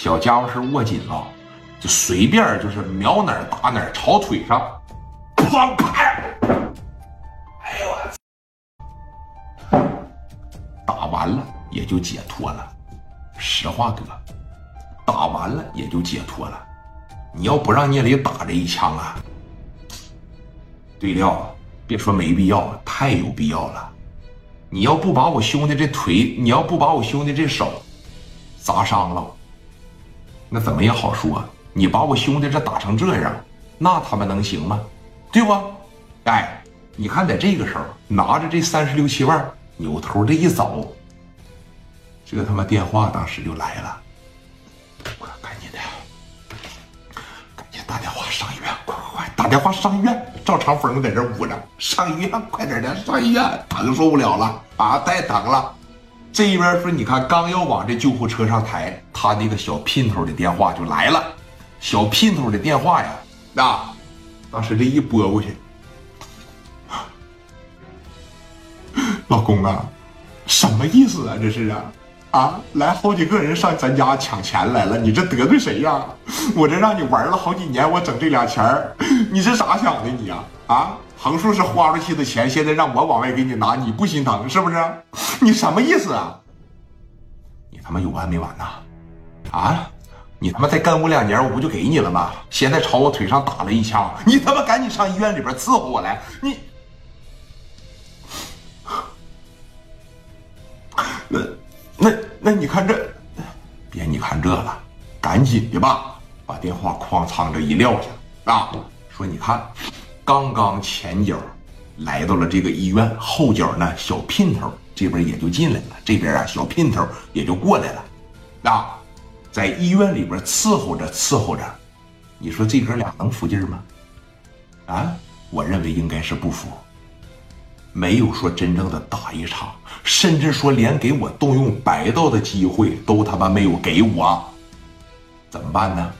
小家伙是握紧了，就随便就是瞄哪儿打哪儿，朝腿上，砰拍！哎呦我，打完了也就解脱了。实话哥，打完了也就解脱了。你要不让聂磊打这一枪啊？对了，别说没必要，太有必要了。你要不把我兄弟这腿，你要不把我兄弟这手砸伤了，那怎么也好说。你把我兄弟这打成这样，那他妈能行吗？对不？哎，你看在这个时候，拿着这三十六七万，扭头这一走，这他妈电话当时就来了。赶紧的，赶紧打电话上医院，快快快，打电话上医院。赵长风在这捂着，上医院，快点的，上医院，疼受不了了啊，太疼了。这一边说，你看，刚要往这救护车上抬，他那个小姘头的电话就来了。小姘头的电话呀，那当时这一拨过去，老公啊，什么意思啊？这是啊，啊，来好几个人上咱家抢钱来了，你这得罪谁呀？我这让你玩了好几年，我整这俩钱。你是咋想的你呀？啊，横竖是花出去的钱，现在让我往外给你拿，你不心疼是不是？你什么意思啊？你他妈有完没完呐？啊你他妈再跟我两年，我不就给你了吗？现在朝我腿上打了一枪，你他妈赶紧上医院里边伺候我来！你，那那那你看这，别你看这了，赶紧的吧，把电话哐仓这一撂下啊！说你看，刚刚前脚来到了这个医院，后脚呢小姘头这边也就进来了，这边啊小姘头也就过来了，啊，在医院里边伺候着伺候着，你说这哥俩能服劲吗？啊，我认为应该是不服，没有说真正的打一场，甚至说连给我动用白道的机会都他妈没有给我，怎么办呢？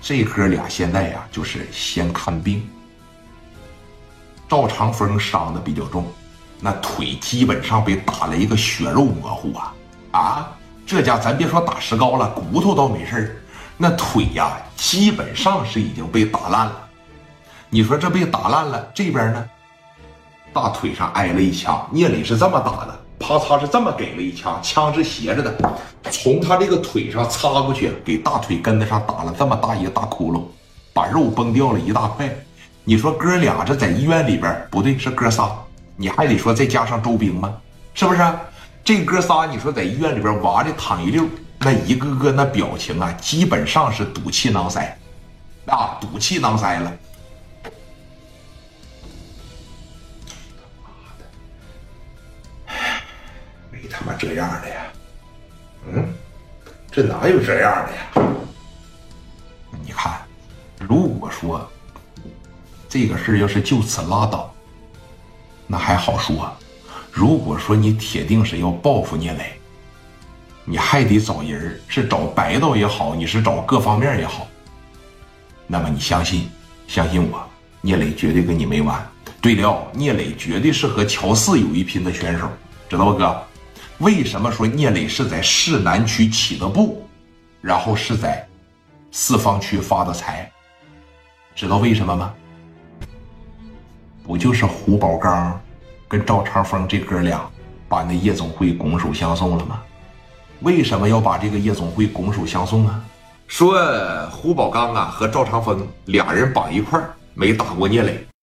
这哥俩现在呀，就是先看病。赵长风伤的比较重，那腿基本上被打了一个血肉模糊啊！啊，这家咱别说打石膏了，骨头倒没事那腿呀，基本上是已经被打烂了。你说这被打烂了，这边呢，大腿上挨了一枪，聂磊是这么打的。啪嚓是这么给了一枪，枪是斜着的，从他这个腿上擦过去，给大腿根子上打了这么大一个大窟窿，把肉崩掉了一大块。你说哥俩这在医院里边不对，是哥仨，你还得说再加上周兵吗？是不是？这哥仨你说在医院里边娃的躺一溜，那一个个那表情啊，基本上是赌气囊塞，啊，赌气囊塞了。他妈这样的呀？嗯，这哪有这样的呀？你看，如果说这个事要是就此拉倒，那还好说；如果说你铁定是要报复聂磊，你还得找人，是找白道也好，你是找各方面也好。那么你相信，相信我，聂磊绝对跟你没完。对了，聂磊绝对是和乔四有一拼的选手，知道不，哥？为什么说聂磊是在市南区起的步，然后是在四方区发的财？知道为什么吗？不就是胡宝刚跟赵长峰这哥俩把那夜总会拱手相送了吗？为什么要把这个夜总会拱手相送啊？说胡宝刚啊和赵长峰俩人绑一块没打过聂磊。